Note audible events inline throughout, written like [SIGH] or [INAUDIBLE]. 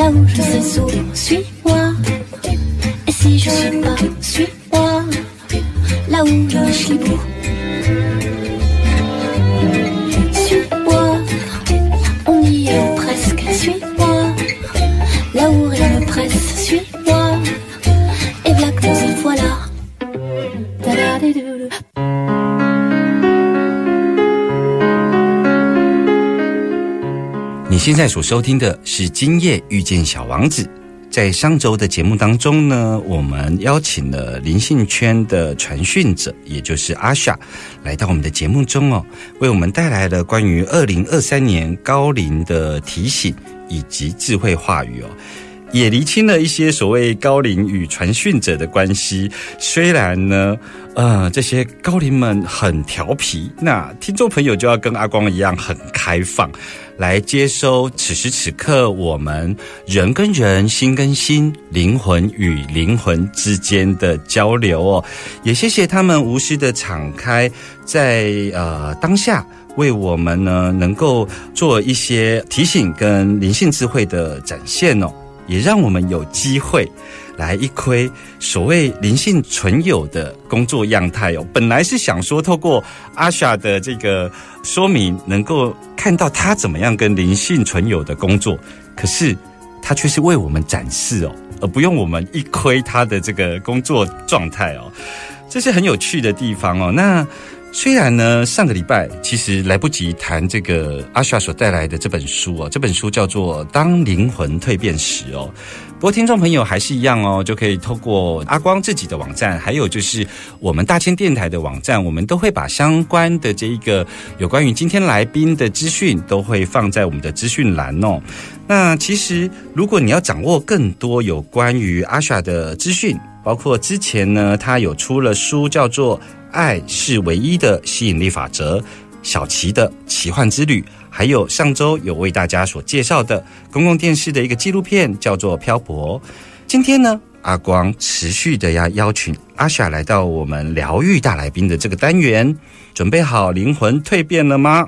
Là où je sais 在所收听的是《今夜遇见小王子》。在上周的节目当中呢，我们邀请了灵性圈的传讯者，也就是阿夏，来到我们的节目中哦，为我们带来了关于二零二三年高龄的提醒以及智慧话语哦。也厘清了一些所谓高龄与传讯者的关系。虽然呢，呃，这些高龄们很调皮，那听众朋友就要跟阿光一样很开放，来接收此时此刻我们人跟人、心跟心、灵魂与灵魂之间的交流哦。也谢谢他们无私的敞开，在呃当下为我们呢能够做一些提醒跟灵性智慧的展现哦。也让我们有机会来一窥所谓灵性存有的工作样态哦。本来是想说透过阿夏的这个说明，能够看到他怎么样跟灵性存有的工作，可是他却是为我们展示哦，而不用我们一窥他的这个工作状态哦。这是很有趣的地方哦。那。虽然呢，上个礼拜其实来不及谈这个阿夏所带来的这本书啊，这本书叫做《当灵魂蜕变时》哦。不过听众朋友还是一样哦，就可以透过阿光自己的网站，还有就是我们大千电台的网站，我们都会把相关的这一个有关于今天来宾的资讯，都会放在我们的资讯栏哦。那其实如果你要掌握更多有关于阿夏的资讯，包括之前呢，他有出了书叫做。爱是唯一的吸引力法则，小琪的奇幻之旅，还有上周有为大家所介绍的公共电视的一个纪录片，叫做《漂泊》。今天呢，阿光持续的要邀请阿夏来到我们疗愈大来宾的这个单元，准备好灵魂蜕变了吗？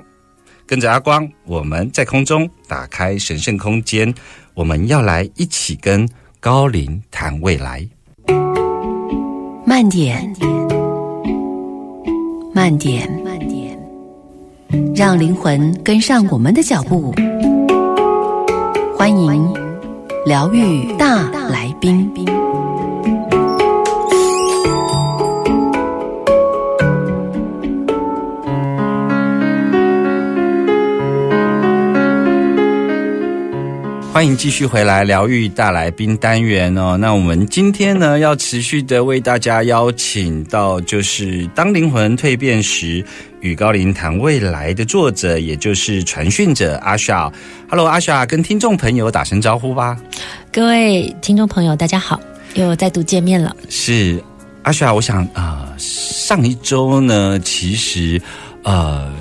跟着阿光，我们在空中打开神圣空间，我们要来一起跟高龄谈未来。慢点。慢点，慢点，让灵魂跟上我们的脚步。欢迎疗愈大来宾。欢迎继续回来疗愈大来宾单元哦。那我们今天呢，要持续的为大家邀请到，就是《当灵魂蜕变时，与高龄谈未来》的作者，也就是传讯者阿夏。Hello，阿夏，跟听众朋友打声招呼吧。各位听众朋友，大家好，又再度见面了。是阿夏，我想啊，上一周呢，其实呃。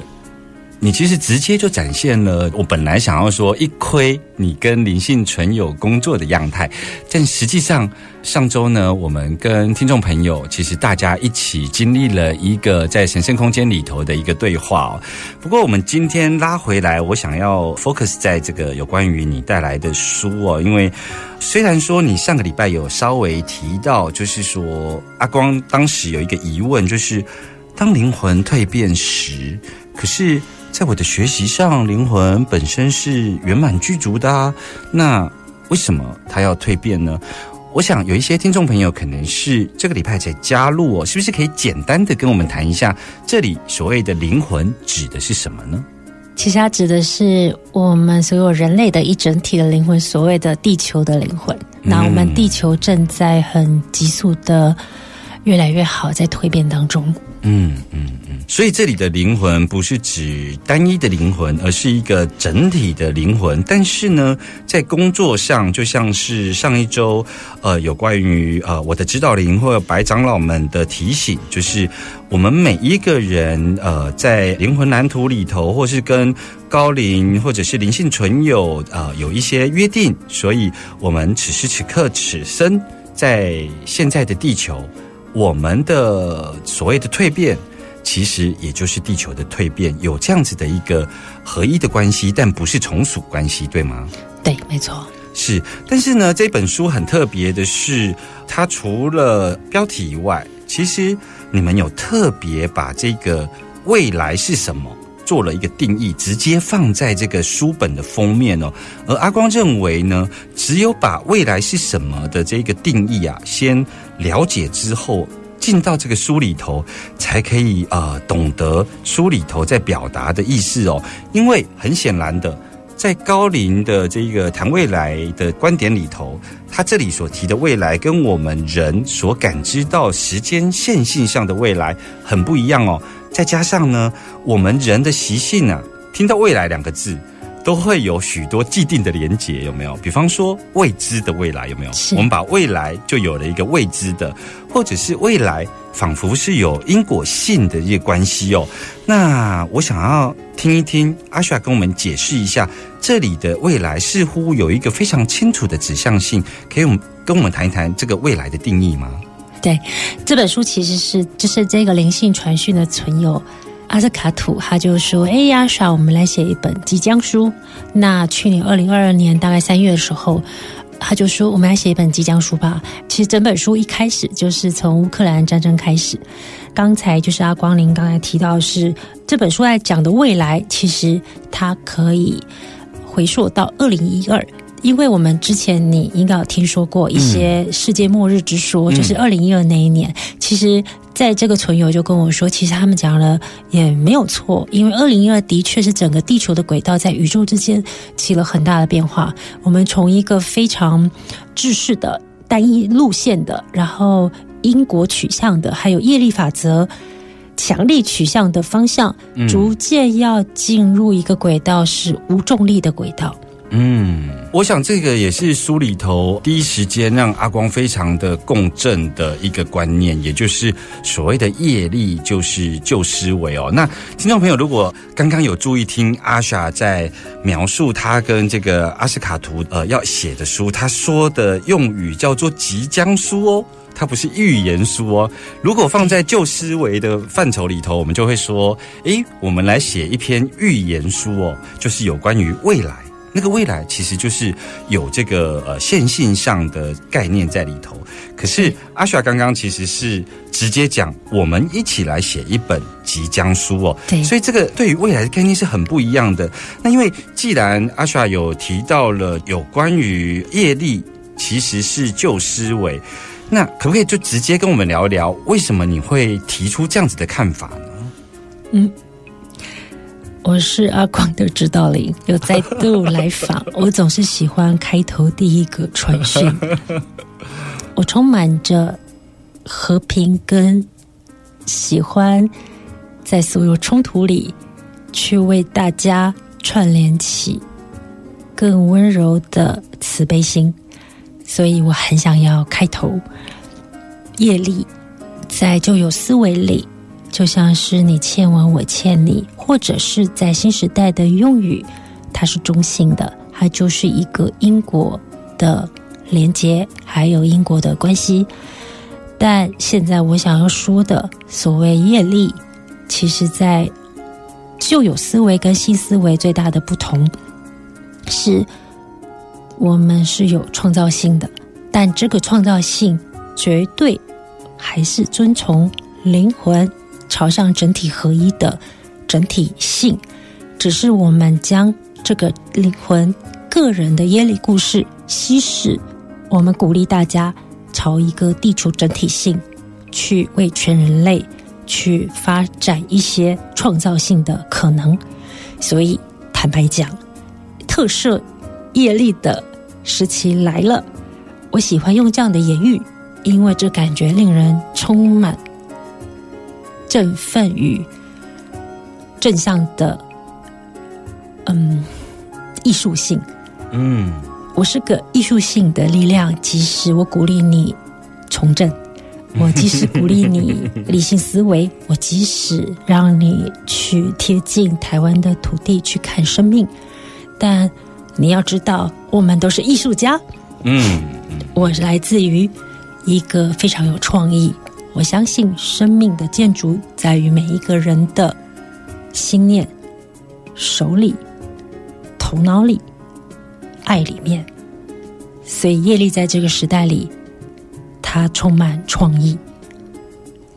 你其实直接就展现了我本来想要说一窥你跟灵性存有工作的样态，但实际上上周呢，我们跟听众朋友其实大家一起经历了一个在神圣空间里头的一个对话哦。不过我们今天拉回来，我想要 focus 在这个有关于你带来的书哦，因为虽然说你上个礼拜有稍微提到，就是说阿光当时有一个疑问，就是当灵魂蜕变时。可是，在我的学习上，灵魂本身是圆满具足的啊，那为什么它要蜕变呢？我想有一些听众朋友可能是这个礼拜才加入哦，是不是可以简单的跟我们谈一下，这里所谓的灵魂指的是什么呢？其实它指的是我们所有人类的一整体的灵魂，所谓的地球的灵魂。那我们地球正在很急速的越来越好，在蜕变当中。嗯嗯嗯，所以这里的灵魂不是指单一的灵魂，而是一个整体的灵魂。但是呢，在工作上，就像是上一周，呃，有关于呃我的指导灵或白长老们的提醒，就是我们每一个人，呃，在灵魂蓝图里头，或是跟高龄或者是灵性存有，呃，有一些约定。所以，我们此时此刻此生在现在的地球。我们的所谓的蜕变，其实也就是地球的蜕变，有这样子的一个合一的关系，但不是从属关系，对吗？对，没错。是，但是呢，这本书很特别的是，它除了标题以外，其实你们有特别把这个未来是什么做了一个定义，直接放在这个书本的封面哦。而阿光认为呢，只有把未来是什么的这个定义啊，先。了解之后，进到这个书里头，才可以呃懂得书里头在表达的意思哦。因为很显然的，在高龄的这个谈未来的观点里头，他这里所提的未来，跟我们人所感知到时间线性上的未来很不一样哦。再加上呢，我们人的习性啊，听到未来两个字。都会有许多既定的连结，有没有？比方说未知的未来，有没有？我们把未来就有了一个未知的，或者是未来仿佛是有因果性的一些关系哦。那我想要听一听阿雪跟我们解释一下，这里的未来似乎有一个非常清楚的指向性，可以跟我们谈一谈这个未来的定义吗？对，这本书其实是就是这个灵性传讯的存有。阿斯卡土他就说：“哎呀，莎，我们来写一本即将书。那去年二零二二年大概三月的时候，他就说我们来写一本即将书吧。其实整本书一开始就是从乌克兰战争开始。刚才就是阿光林刚才提到是这本书在讲的未来，其实它可以回溯到二零一二。”因为我们之前你应该有听说过一些世界末日之说，就是二零一二那一年。其实，在这个存友就跟我说，其实他们讲了也没有错，因为二零一二的确是整个地球的轨道在宇宙之间起了很大的变化。我们从一个非常制式的单一路线的，然后因果取向的，还有业力法则强力取向的方向，逐渐要进入一个轨道是无重力的轨道。嗯，我想这个也是书里头第一时间让阿光非常的共振的一个观念，也就是所谓的业力就是旧思维哦。那听众朋友，如果刚刚有注意听阿莎在描述他跟这个阿斯卡图呃要写的书，他说的用语叫做即将书哦，它不是预言书哦。如果放在旧思维的范畴里头，我们就会说，诶，我们来写一篇预言书哦，就是有关于未来。那个未来其实就是有这个呃线性上的概念在里头，可是阿雪刚刚其实是直接讲，我们一起来写一本即将书哦，对，所以这个对于未来的概念是很不一样的。那因为既然阿雪有提到了有关于业力其实是旧思维，那可不可以就直接跟我们聊一聊，为什么你会提出这样子的看法呢？嗯。我是阿光的指导灵，又再度来访。[LAUGHS] 我总是喜欢开头第一个传讯，[LAUGHS] 我充满着和平跟喜欢，在所有冲突里去为大家串联起更温柔的慈悲心，所以我很想要开头。业力在旧有思维里。就像是你欠我，我欠你，或者是在新时代的用语，它是中性的，它就是一个因果的连接，还有因果的关系。但现在我想要说的所谓业力，其实在旧有思维跟新思维最大的不同，是我们是有创造性的，但这个创造性绝对还是遵从灵魂。朝向整体合一的整体性，只是我们将这个灵魂个人的耶利故事稀释，我们鼓励大家朝一个地球整体性去为全人类去发展一些创造性的可能。所以，坦白讲，特赦业力的时期来了。我喜欢用这样的言语，因为这感觉令人充满振奋与正向的，嗯，艺术性。嗯，我是个艺术性的力量，即使我鼓励你从政，[LAUGHS] 我即使鼓励你理性思维，我即使让你去贴近台湾的土地去看生命，但你要知道，我们都是艺术家。嗯，我来自于一个非常有创意，我相信生命的建筑在于每一个人的心念、手里、头脑里、爱里面。所以业力在这个时代里，它充满创意。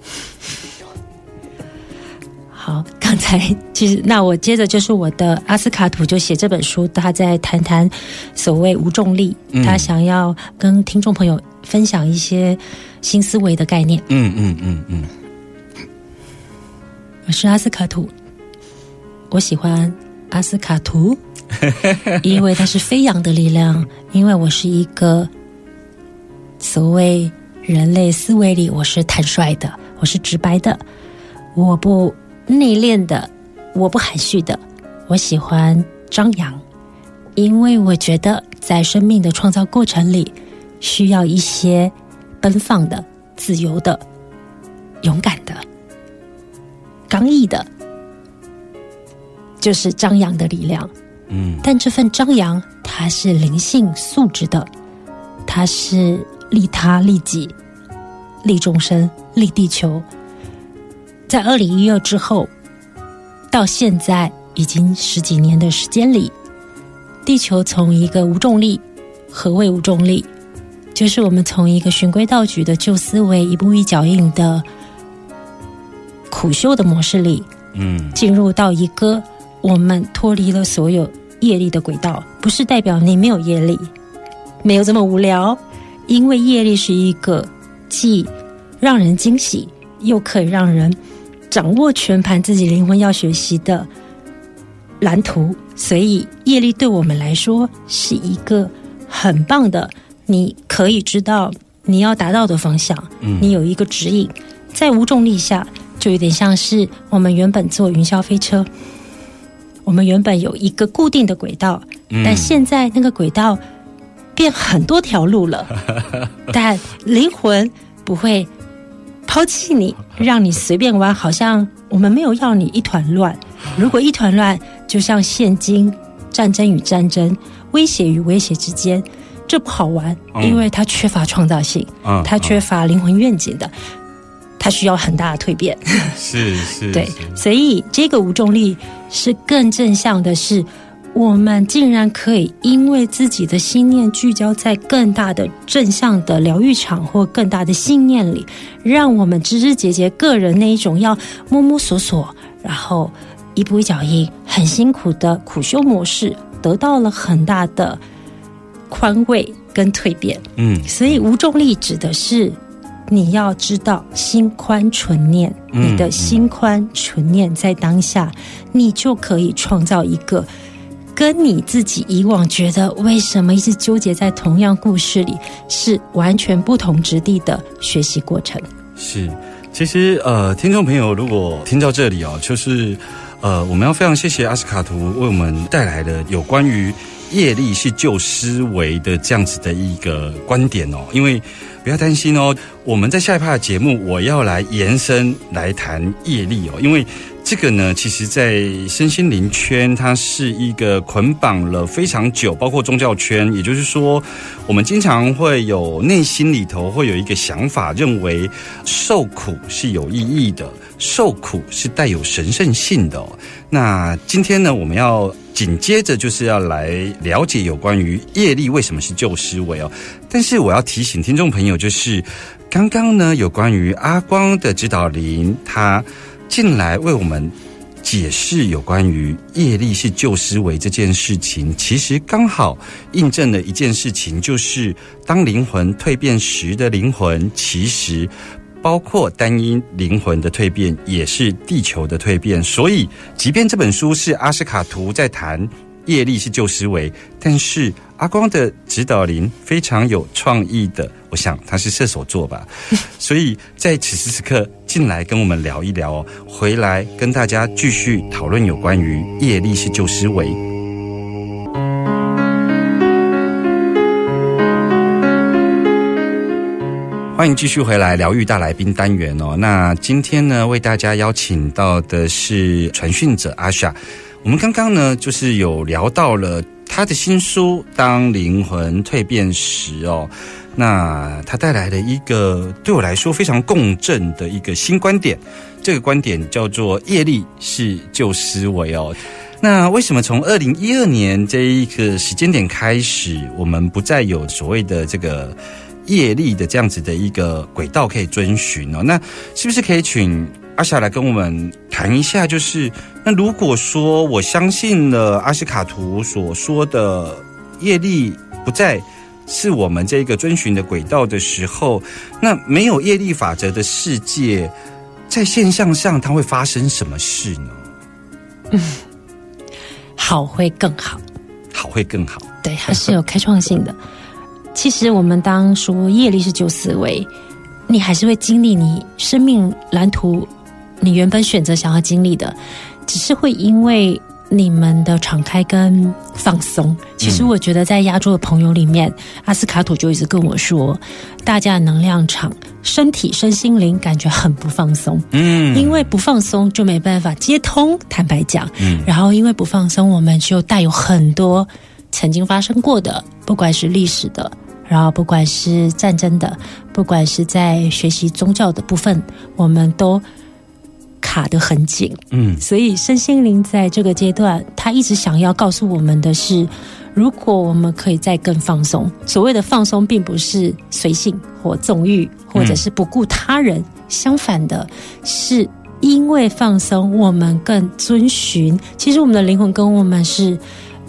[LAUGHS] 好，刚才其实那我接着就是我的阿斯卡土就写这本书，他在谈谈所谓无重力，嗯他想要跟听众朋友分享一些新思维的概念。嗯嗯嗯嗯，我是阿斯卡图，我喜欢阿斯卡图，[LAUGHS] 因为它是飞扬的力量，因为我是一个所谓人类思维里我是坦率的，我是直白的，我不内敛的，我不含蓄的，我喜欢张扬，因为我觉得在生命的创造过程里，需要一些奔放的、自由的、勇敢的。刚毅的，就是张扬的力量。嗯，但这份张扬，它是灵性素质的，它是利他、利己、利众生、利地球。在二零一二之后，到现在已经十几年的时间里，地球从一个无重力，何谓无重力？就是我们从一个循规蹈矩的旧思维，一步一脚印的苦修的模式里，嗯。进入到一个我们脱离了所有业力的轨道，不是代表你没有业力，没有这么无聊，因为业力是一个既让人惊喜，又可以让人掌握全盘自己灵魂要学习的蓝图，所以业力对我们来说是一个很棒的，你可以知道你要达到的方向，嗯你有一个指引，在无重力下，就有点像是我们原本坐云霄飞车，我们原本有一个固定的轨道，嗯但现在那个轨道变很多条路了，[LAUGHS] 但灵魂不会抛弃你，让你随便玩，好像我们没有要你一团乱。如果一团乱，就像现今战争与战争、威胁与威胁之间，这不好玩，嗯。因为它缺乏创造性，嗯它缺乏灵魂愿景的，它需要很大的蜕变。[LAUGHS] 是是，对，所以这个无重力是更正向的是，我们竟然可以因为自己的心念聚焦在更大的正向的疗愈场或更大的信念里，让我们枝枝节节个人那一种要摸摸索索，然后一步一脚印，很辛苦的苦修模式，得到了很大的宽慰跟蜕变。嗯所以无重力指的是你要知道心宽纯念，嗯你的心宽纯念在当下，你就可以创造一个跟你自己以往觉得为什么一直纠结在同样故事里是完全不同质地的学习过程。是。其实呃，听众朋友如果听到这里哦，就是呃，我们要非常谢谢阿斯卡图为我们带来的有关于业力是旧思维的这样子的一个观点哦，因为。不要担心哦，我们在下一趴的节目，我要来延伸来谈业力哦，因为这个呢，其实，在身心灵圈，它是一个捆绑了非常久，包括宗教圈，也就是说，我们经常会有内心里头会有一个想法，认为受苦是有意义的，受苦是带有神圣性的、那今天呢，我们要紧接着就是要来了解有关于业力为什么是旧思维哦。但是我要提醒听众朋友，就是刚刚呢有关于阿光的指导灵，他进来为我们解释有关于业力是旧思维这件事情，其实刚好印证了一件事情，就是当灵魂蜕变时的灵魂，其实包括单一灵魂的蜕变，也是地球的蜕变。所以，即便这本书是阿斯卡图在谈。业力是旧思维，但是阿光的指导灵非常有创意的，我想他是射手座吧，[LAUGHS] 所以在此时此刻进来跟我们聊一聊哦，回来跟大家继续讨论有关于业力是旧思维。欢迎继续回来疗愈大来宾单元哦。那今天呢，为大家邀请到的是传讯者阿夏。我们刚刚呢，就是有聊到了他的新书《当灵魂蜕变时》哦，那他带来了一个对我来说非常共振的一个新观点，这个观点叫做“业力是旧思维”哦。那为什么从二零一二年这一个时间点开始，我们不再有所谓的这个业力的这样子的一个轨道可以遵循哦？那是不是可以请？阿霞来跟我们谈一下，就是那如果说我相信了阿西卡图所说的业力不再是我们这个遵循的轨道的时候，那没有业力法则的世界，在现象上它会发生什么事呢？嗯，好会更好，好会更好，对，它是有开创性的。[LAUGHS] 其实我们当说业力是旧思维，你还是会经历你生命蓝图。你原本选择想要经历的，只是会因为你们的敞开跟放松。其实我觉得，在亚洲的朋友里面，阿斯卡土就一直跟我说，大家的能量场、身体、身心灵感觉很不放松。嗯，因为不放松就没办法接通。坦白讲，嗯，然后因为不放松，我们就带有很多曾经发生过的，不管是历史的，然后不管是战争的，不管是在学习宗教的部分，我们都。卡得很紧，嗯，所以身心灵在这个阶段，他一直想要告诉我们的是，如果我们可以再更放松，所谓的放松，并不是随性或纵欲，或者是不顾他人，相反的是，因为放松，我们更遵循。其实我们的灵魂跟我们是，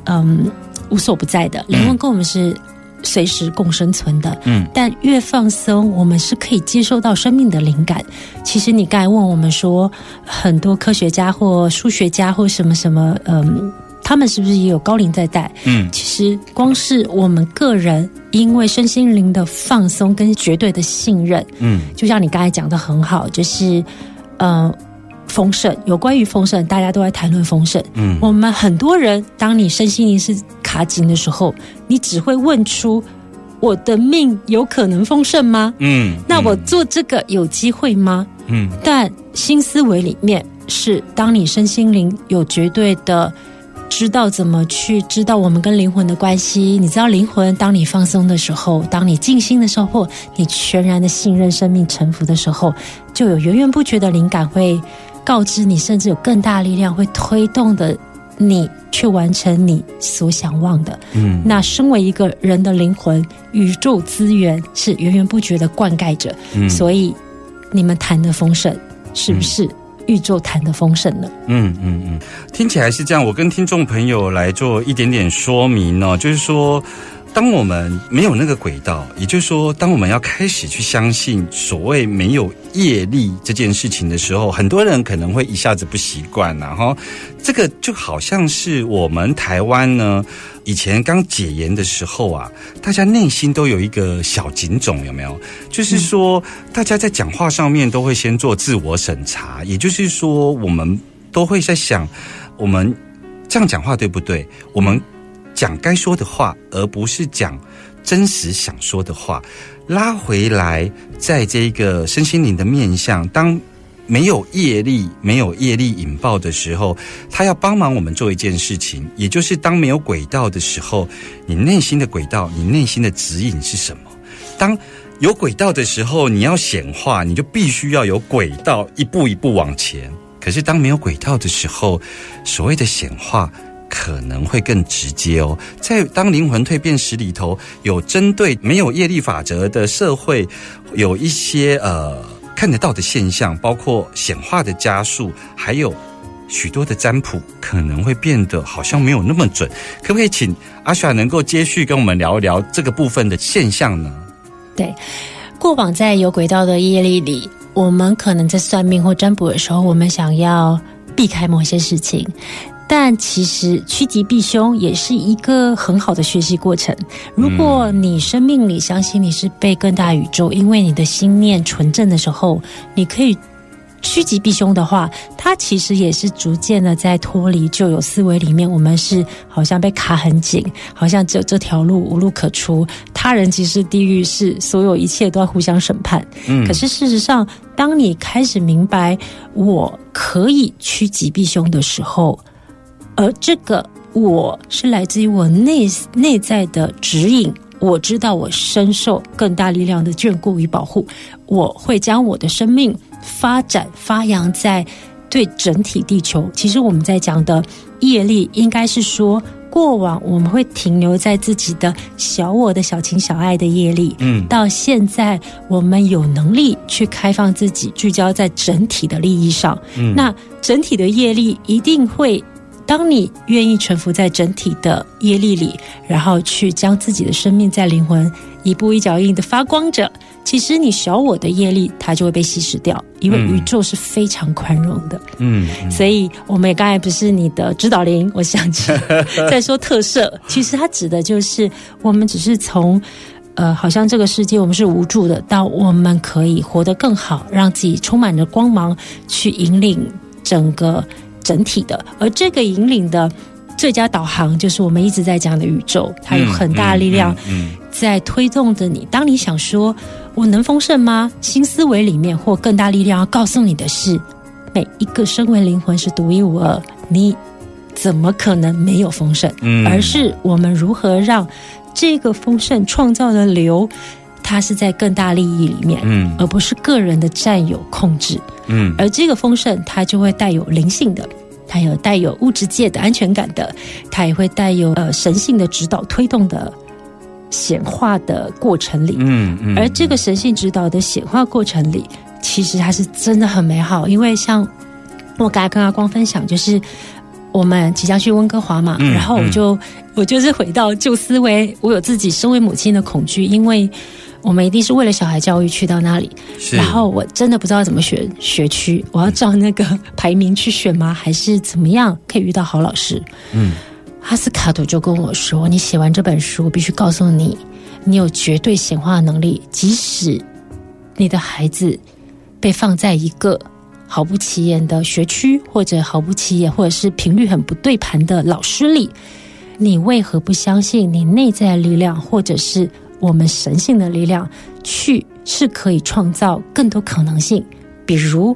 嗯，无所不在的，灵魂跟我们是。随时共生存的，嗯，但越放松，我们是可以接受到生命的灵感。其实你刚才问我们说，很多科学家或数学家或什么什么，嗯，他们是不是也有高龄在带？嗯，其实光是我们个人，因为身心灵的放松跟绝对的信任，嗯，就像你刚才讲的很好，就是，嗯。丰盛，有关于丰盛，大家都在谈论丰盛。嗯，我们很多人，当你身心灵是卡紧的时候，你只会问出：我的命有可能丰盛吗？嗯，那我做这个有机会吗？嗯，但新思维里面是，当你身心灵有绝对的知道怎么去知道我们跟灵魂的关系，你知道灵魂，当你放松的时候，当你静心的时候，你全然的信任生命臣服的时候，就有源源不绝的灵感会。告知你，甚至有更大力量会推动的你去完成你所想望的。嗯，那身为一个人的灵魂，宇宙资源是源源不绝的灌溉着。嗯，所以你们谈的丰盛，是不是宇宙谈的丰盛呢？嗯嗯嗯，听起来是这样。我跟听众朋友来做一点点说明哦，就是说。当我们没有那个轨道，也就是说，当我们要开始去相信所谓没有业力这件事情的时候，很多人可能会一下子不习惯然后这个就好像是我们台湾呢，以前刚解严的时候啊，大家内心都有一个小警种，有没有？就是说，大家在讲话上面都会先做自我审查，也就是说，我们都会在想，我们这样讲话对不对？我们。讲该说的话，而不是讲真实想说的话。拉回来，在这个身心灵的面向，当没有业力、没有业力引爆的时候，他要帮忙我们做一件事情，也就是当没有轨道的时候，你内心的轨道，你内心的指引是什么？当有轨道的时候，你要显化，你就必须要有轨道，一步一步往前。可是当没有轨道的时候，所谓的显化。可能会更直接哦，在当灵魂蜕变时里头，有针对没有业力法则的社会，有一些呃看得到的现象，包括显化的加速，还有许多的占卜可能会变得好像没有那么准。可不可以请阿雪能够接续跟我们聊一聊这个部分的现象呢？对，过往在有轨道的业力里，我们可能在算命或占卜的时候，我们想要避开某些事情。但其实趋吉避凶也是一个很好的学习过程。如果你生命里相信你是被更大宇宙，因为你的心念纯正的时候，你可以趋吉避凶的话，它其实也是逐渐的在脱离旧有思维里面。我们是好像被卡很紧，好像只有这条路无路可出。他人即是地狱，是所有一切都要互相审判。嗯可是事实上，当你开始明白我可以趋吉避凶的时候，而这个我是来自于我内内在的指引。我知道我深受更大力量的眷顾与保护，我会将我的生命发展发扬在对整体地球。其实我们在讲的业力，应该是说过往我们会停留在自己的小我的小情小爱的业力，嗯到现在我们有能力去开放自己，聚焦在整体的利益上。嗯那整体的业力一定会，当你愿意臣服在整体的业力里，然后去将自己的生命在灵魂一步一脚印的发光着，其实你小我的业力它就会被稀释掉，因为嗯宇宙是非常宽容的。嗯所以我们也刚才不是你的指导灵，我想起 [LAUGHS] 在说特色，其实它指的就是我们只是从。呃，好像这个世界我们是无助的，到我们可以活得更好，让自己充满着光芒，去引领整个整体的。而这个引领的最佳导航，就是我们一直在讲的宇宙，它有很大的力量嗯在推动着你。当你想说“我能丰盛吗”，新思维里面或更大力量要告诉你的是，每一个身为灵魂是独一无二，你怎么可能没有丰盛？嗯而是我们如何让这个丰盛创造的流，它是在更大利益里面，嗯而不是个人的占有控制。嗯而这个丰盛，它就会带有灵性的，它有带有物质界的安全感的，它也会带有呃神性的指导推动的显化的过程里。嗯嗯而这个神性指导的显化过程里，其实它是真的很美好，因为像我刚才跟阿光分享，就是我们即将去温哥华嘛，嗯然后我就、我就是回到旧思维，我有自己身为母亲的恐惧，因为我们一定是为了小孩教育去到那里，然后我真的不知道怎么选学区，我要照那个排名去选吗？还是怎么样可以遇到好老师？嗯，阿斯卡图就跟我说：“你写完这本书，我必须告诉你，你有绝对显化的能力，即使你的孩子被放在一个毫不起眼的学区，或者毫不起眼，或者是频率很不对盘的老师里，你为何不相信你内在的力量，或者是我们神性的力量，去是可以创造更多可能性？比如，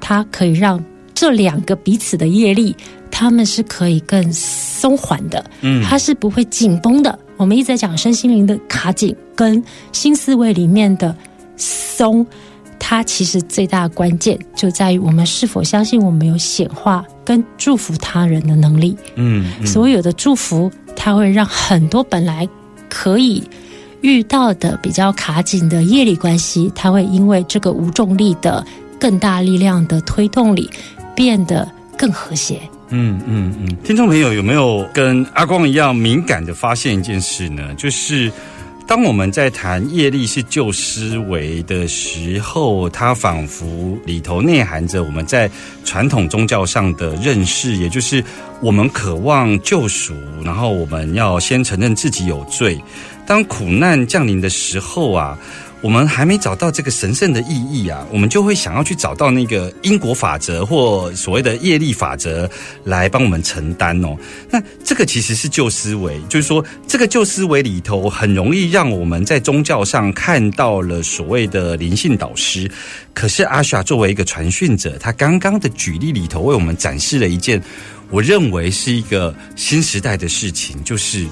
它可以让这两个彼此的业力，他们是可以更松缓的，嗯它是不会紧绷的。我们一直在讲身心灵的卡紧跟新思维里面的松，它其实最大的关键就在于我们是否相信我们有显化跟祝福他人的能力。嗯嗯所有的祝福，它会让很多本来可以遇到的比较卡紧的业力关系，它会因为这个无重力的更大力量的推动力，变得更和谐。嗯嗯嗯，听众朋友有没有跟阿光一样敏感的发现一件事呢？就是当我们在谈业力是旧思维的时候，它仿佛里头内含着我们在传统宗教上的认识，也就是我们渴望救赎，然后我们要先承认自己有罪。当苦难降临的时候啊，我们还没找到这个神圣的意义啊，我们就会想要去找到那个因果法则或所谓的业力法则来帮我们承担哦。那这个其实是旧思维，就是说这个旧思维里头很容易让我们在宗教上看到了所谓的灵性导师。可是阿夏作为一个传讯者，他刚刚的举例里头为我们展示了一件我认为是一个新时代的事情，就是。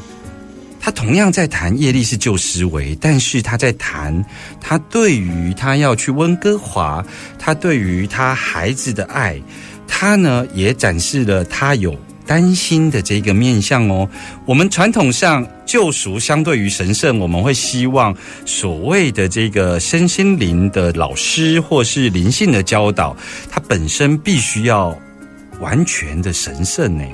他同样在谈业力是旧思维，但是他在谈他对于他要去温哥华，他对于他孩子的爱，他呢也展示了他有担心的这个面相哦。我们传统上救赎相对于神圣，我们会希望所谓的这个身心灵的老师或是灵性的教导，它本身必须要完全的神圣呢。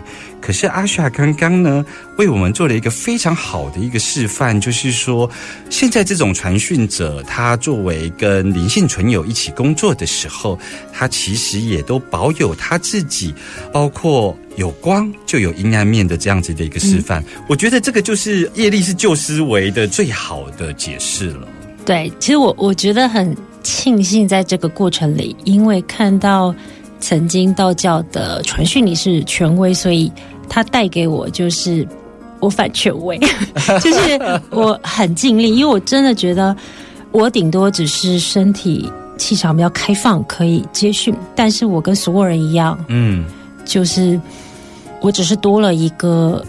可是阿夏刚刚呢，为我们做了一个非常好的一个示范，就是说，现在这种传讯者，他作为跟灵性存有一起工作的时候，他其实也都保有他自己，包括有光就有阴暗面的这样子的一个示范。我觉得这个就是业力是旧思维的最好的解释了。对，其实我我觉得很庆幸在这个过程里，因为看到曾经道教的传讯你是权威，所以他带给我就是我反权威，[LAUGHS] 就是我很尽力，因为我真的觉得我顶多只是身体气场比较开放，可以接讯，但是我跟所有人一样，嗯，就是我只是多了一个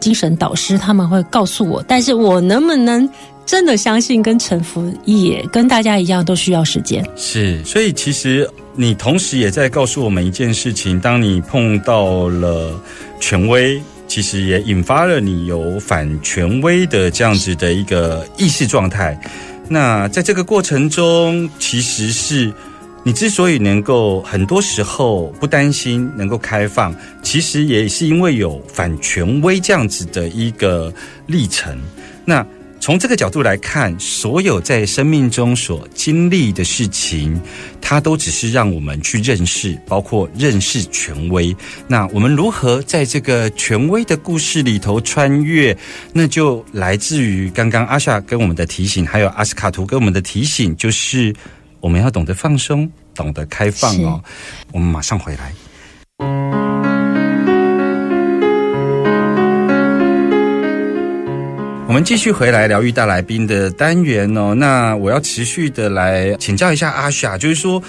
精神导师，他们会告诉我，但是我能不能真的相信跟臣服，也跟大家一样，都需要时间。是，所以其实你同时也在告诉我们一件事情：当你碰到了权威，其实也引发了你有反权威的这样子的一个意识状态。那在这个过程中，其实是你之所以能够很多时候不担心，能够开放，其实也是因为有反权威这样子的一个历程。那从这个角度来看，所有在生命中所经历的事情，它都只是让我们去认识，包括认识权威。那我们如何在这个权威的故事里头穿越？那就来自于刚刚阿夏跟我们的提醒，还有阿斯卡图跟我们的提醒，就是我们要懂得放松，懂得开放哦。我们马上回来。我们继续回来疗愈大来宾的单元哦。那我要持续的来请教一下阿夏，就是说，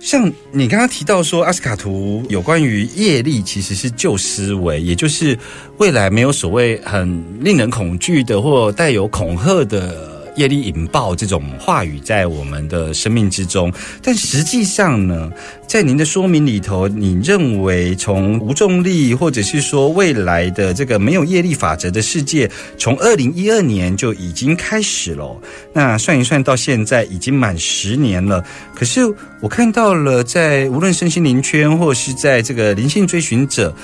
像你刚刚提到说，阿斯卡图有关于业力其实是旧思维，也就是未来没有所谓很令人恐惧的或带有恐吓的。业力引爆这种话语在我们的生命之中，但实际上呢，在您的说明里头，你认为从无重力，或者是说未来的这个没有业力法则的世界，从二零一二年就已经开始了。那算一算，到现在已经满十年了。可是我看到了，在无论身心灵圈，或是在这个灵性追寻者，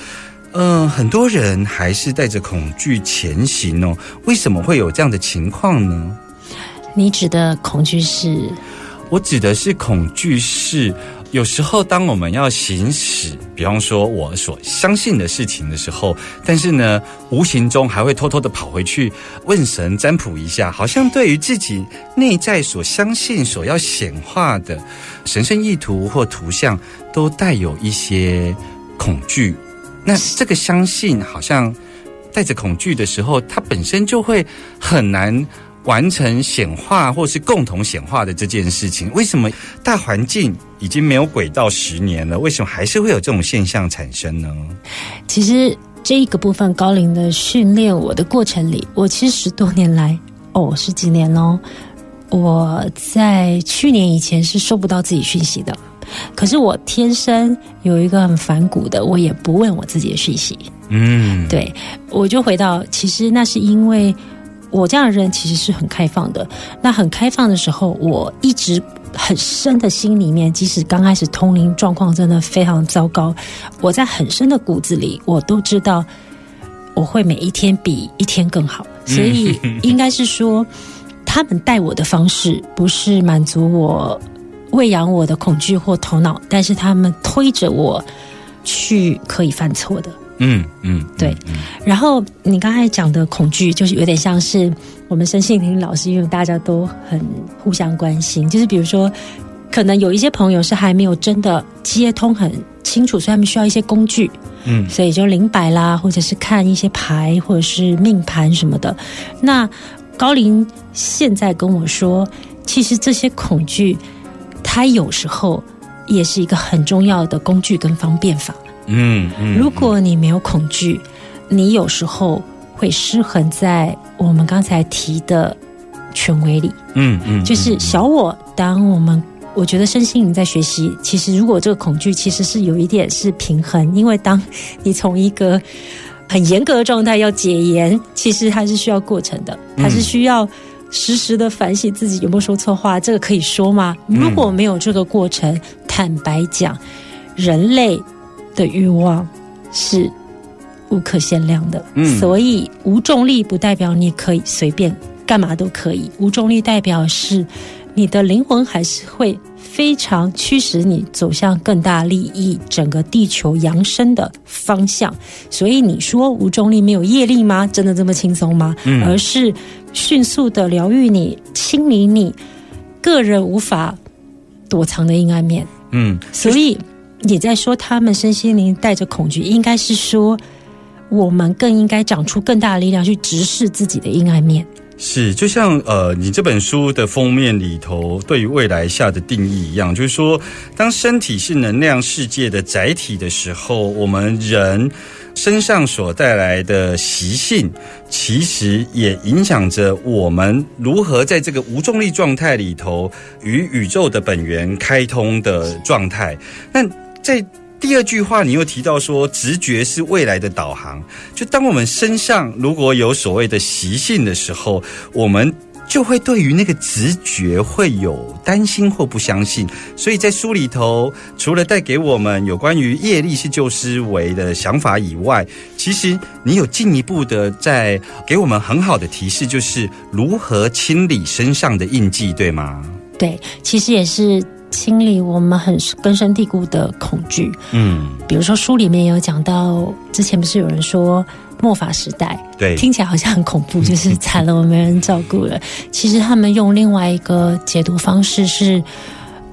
嗯，很多人还是带着恐惧前行哦。为什么会有这样的情况呢？你指的恐惧是？我指的是恐惧是，有时候当我们要行使，比方说我所相信的事情的时候，但是呢，无形中还会偷偷的跑回去问神占卜一下，好像对于自己内在所相信、所要显化的神圣意图或图像，都带有一些恐惧。那这个相信好像带着恐惧的时候，它本身就会很难。完成显化或是共同显化的这件事情，为什么大环境已经没有轨道十年了，为什么还是会有这种现象产生呢？其实这一个部分高龄的训练我的过程里，我其实十多年来，哦，十几年喽，我在去年以前是收不到自己讯息的，可是我天生有一个很反骨的，我也不问我自己的讯息。嗯，对，我就回到，其实那是因为。我这样的人其实是很开放的。那很开放的时候，我一直很深的心里面，即使刚开始通灵状况真的非常糟糕，我在很深的骨子里，我都知道我会每一天比一天更好。所以应该是说，他们带我的方式不是满足我、喂养我的恐惧或头脑，但是他们推着我去可以犯错的。嗯嗯，对。然后你刚才讲的恐惧，就是有点像是我们身心灵老师，因为大家都很互相关心。就是比如说，可能有一些朋友是还没有真的接通很清楚，所以他们需要一些工具。嗯，所以就灵摆啦，或者是看一些牌，或者是命盘什么的。那高林现在跟我说，其实这些恐惧，它有时候也是一个很重要的工具跟方便法。嗯嗯，如果你没有恐惧，你有时候会失衡在我们刚才提的权威里。嗯嗯，就是小我。当我们我觉得身心灵在学习，其实如果这个恐惧其实是有一点是平衡，因为当你从一个很严格的状态要解严，其实它是需要过程的，它是需要时时的反省自己有没有说错话，这个可以说吗？如果没有这个过程，坦白讲，人类。的欲望是无可限量的，嗯所以无重力不代表你可以随便干嘛都可以，无重力代表是你的灵魂还是会非常驱使你走向更大利益、整个地球扬升的方向。所以你说无重力没有业力吗？真的这么轻松吗？嗯而是迅速的疗愈你、清理你个人无法躲藏的阴暗面。嗯，所以你在说他们身心灵带着恐惧，应该是说我们更应该长出更大的力量去直视自己的阴暗面。是，就像呃，你这本书的封面里头对于未来下的定义一样，就是说，当身体是能量世界的载体的时候，我们人身上所带来的习性，其实也影响着我们如何在这个无重力状态里头与宇宙的本源开通的状态。那在第二句话，你又提到说，直觉是未来的导航。就当我们身上如果有所谓的习性的时候，我们就会对于那个直觉会有担心或不相信。所以在书里头，除了带给我们有关于业力是旧思维的想法以外，其实你有进一步的在给我们很好的提示，就是如何清理身上的印记，对吗？对，其实也是清理我们很根深蒂固的恐惧。嗯，比如说书里面有讲到，之前不是有人说末法时代，对，听起来好像很恐怖，[LAUGHS] 就是惨了，我没人照顾了。其实他们用另外一个解读方式是：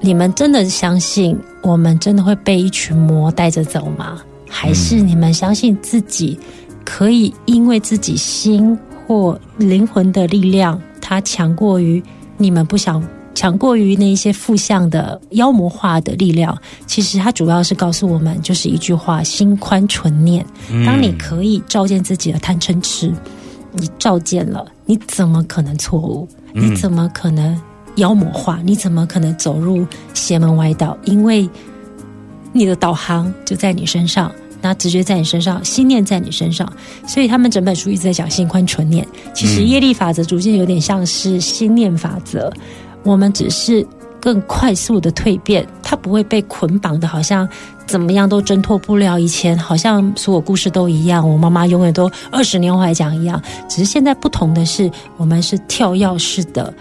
你们真的相信我们真的会被一群魔带着走吗？还是你们相信自己可以因为自己心或灵魂的力量，它强过于你们不想？强过于那一些负向的妖魔化的力量，其实它主要是告诉我们，就是一句话：心宽纯念。当你可以照见自己的贪嗔痴，你照见了，你怎么可能错误？你怎么可能妖魔化？你怎么可能走入邪门歪道？因为你的导航就在你身上，那直觉在你身上，心念在你身上，所以他们整本书一直在讲心宽纯念。其实业力法则逐渐有点像是心念法则，我们只是。更快速的蜕变，它不会被捆绑的，好像怎么样都挣脱不了。以前好像所有故事都一样，我妈妈永远都二十年后还讲一样，只是现在不同的是，我们是跳跃式的，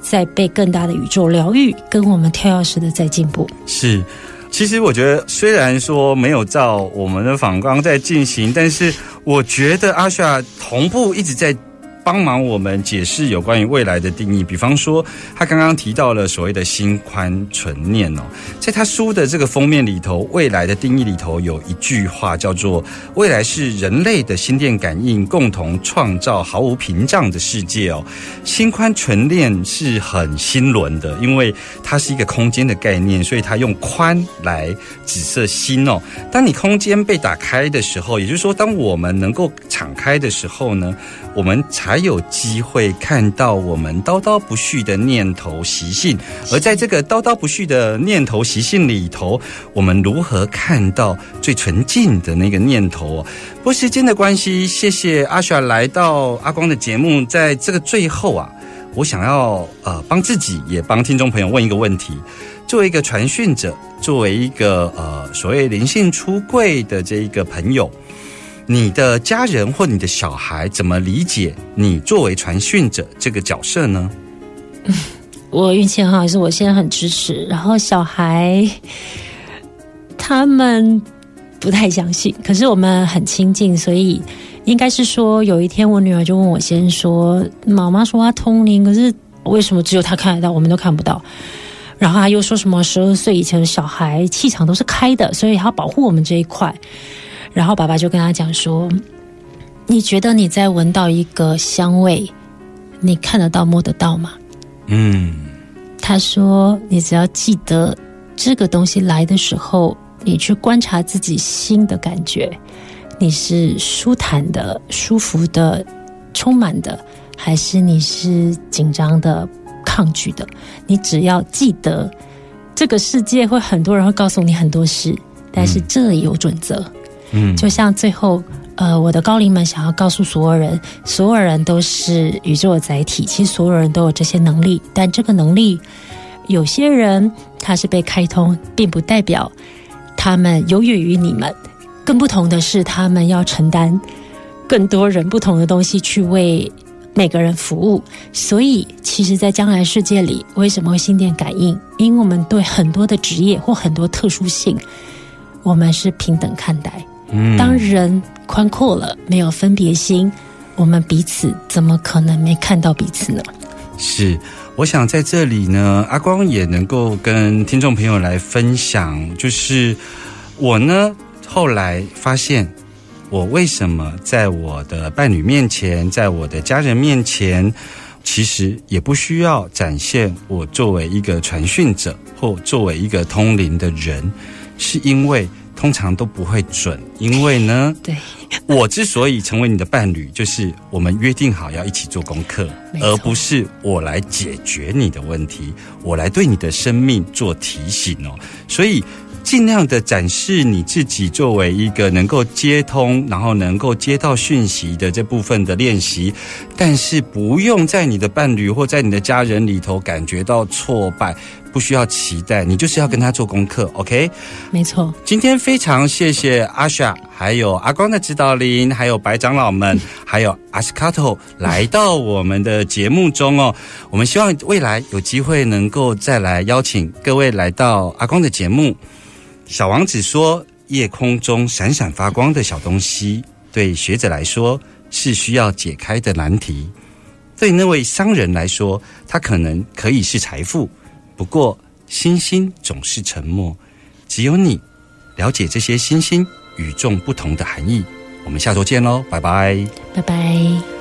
在被更大的宇宙疗愈，跟我们跳跃式的在进步。是。其实我觉得，虽然说没有照我们的访纲在进行，但是我觉得阿夏同步一直在。帮忙我们解释有关于未来的定义，比方说，他刚刚提到了所谓的心宽纯念哦，在他书的这个封面里头，未来的定义里头有一句话叫做“未来是人类的心电感应共同创造毫无屏障的世界”哦。心宽纯念是很心轮的，因为它是一个空间的概念，所以它用宽来指涉心哦。当你空间被打开的时候，也就是说，当我们能够敞开的时候呢，我们才还有机会看到我们叨叨不续的念头习性，而在这个叨叨不续的念头习性里头，我们如何看到最纯净的那个念头？不时间的关系，谢谢阿雪来到阿光的节目，在这个最后啊，我想要呃帮自己也帮听众朋友问一个问题：作为一个传讯者，作为一个呃所谓灵性出柜的这一个朋友。你的家人或你的小孩怎么理解你作为传讯者这个角色呢？[LAUGHS] 我运气很好，是我现在很支持，然后小孩他们不太相信，可是我们很亲近，所以应该是说，有一天我女儿就问我先说：“妈妈说她通灵，可是为什么只有她看得到，我们都看不到？”然后他又说什么十二岁以前的小孩气场都是开的，所以他保护我们这一块。然后爸爸就跟他讲说：“你觉得你在闻到一个香味，你看得到摸得到吗？”嗯，他说：“你只要记得这个东西来的时候，你去观察自己心的感觉，你是舒坦的、舒服的、充满的，还是你是紧张的、抗拒的？你只要记得，这个世界会很多人会告诉你很多事，但是这里有准则。嗯，就像最后，呃，我的高龄们想要告诉所有人，所有人都是宇宙的载体，其实所有人都有这些能力，但这个能力，有些人他是被开通，并不代表他们优越于你们。更不同的是，他们要承担更多人不同的东西去为每个人服务。所以，其实，在将来世界里，为什么会心电感应？因为我们对很多的职业或很多特殊性，我们是平等看待。嗯当人宽阔了，没有分别心，我们彼此怎么可能没看到彼此呢？是，我想在这里呢，阿光也能够跟听众朋友来分享，就是我呢后来发现，我为什么在我的伴侣面前，在我的家人面前，其实也不需要展现我作为一个传讯者或作为一个通灵的人，是因为通常都不会准，因为呢。[LAUGHS] 对，我之所以成为你的伴侣，就是我们约定好要一起做功课，而不是我来解决你的问题，我来对你的生命做提醒哦。所以。尽量的展示你自己作为一个能够接通，然后能够接到讯息的这部分的练习，但是不用在你的伴侣或在你的家人里头感觉到挫败，不需要期待，你就是要跟他做功课，OK？没错。今天非常谢谢阿夏，还有阿光的指导林，还有白长老们，[LAUGHS] 还有阿斯卡托来到我们的节目中哦。我们希望未来有机会能够再来邀请各位来到阿光的节目。小王子说：“夜空中闪闪发光的小东西，对学者来说是需要解开的难题；对那位商人来说，他可能可以是财富。不过，星星总是沉默，只有你了解这些星星与众不同的含义。我们下周见喽，拜拜。拜拜。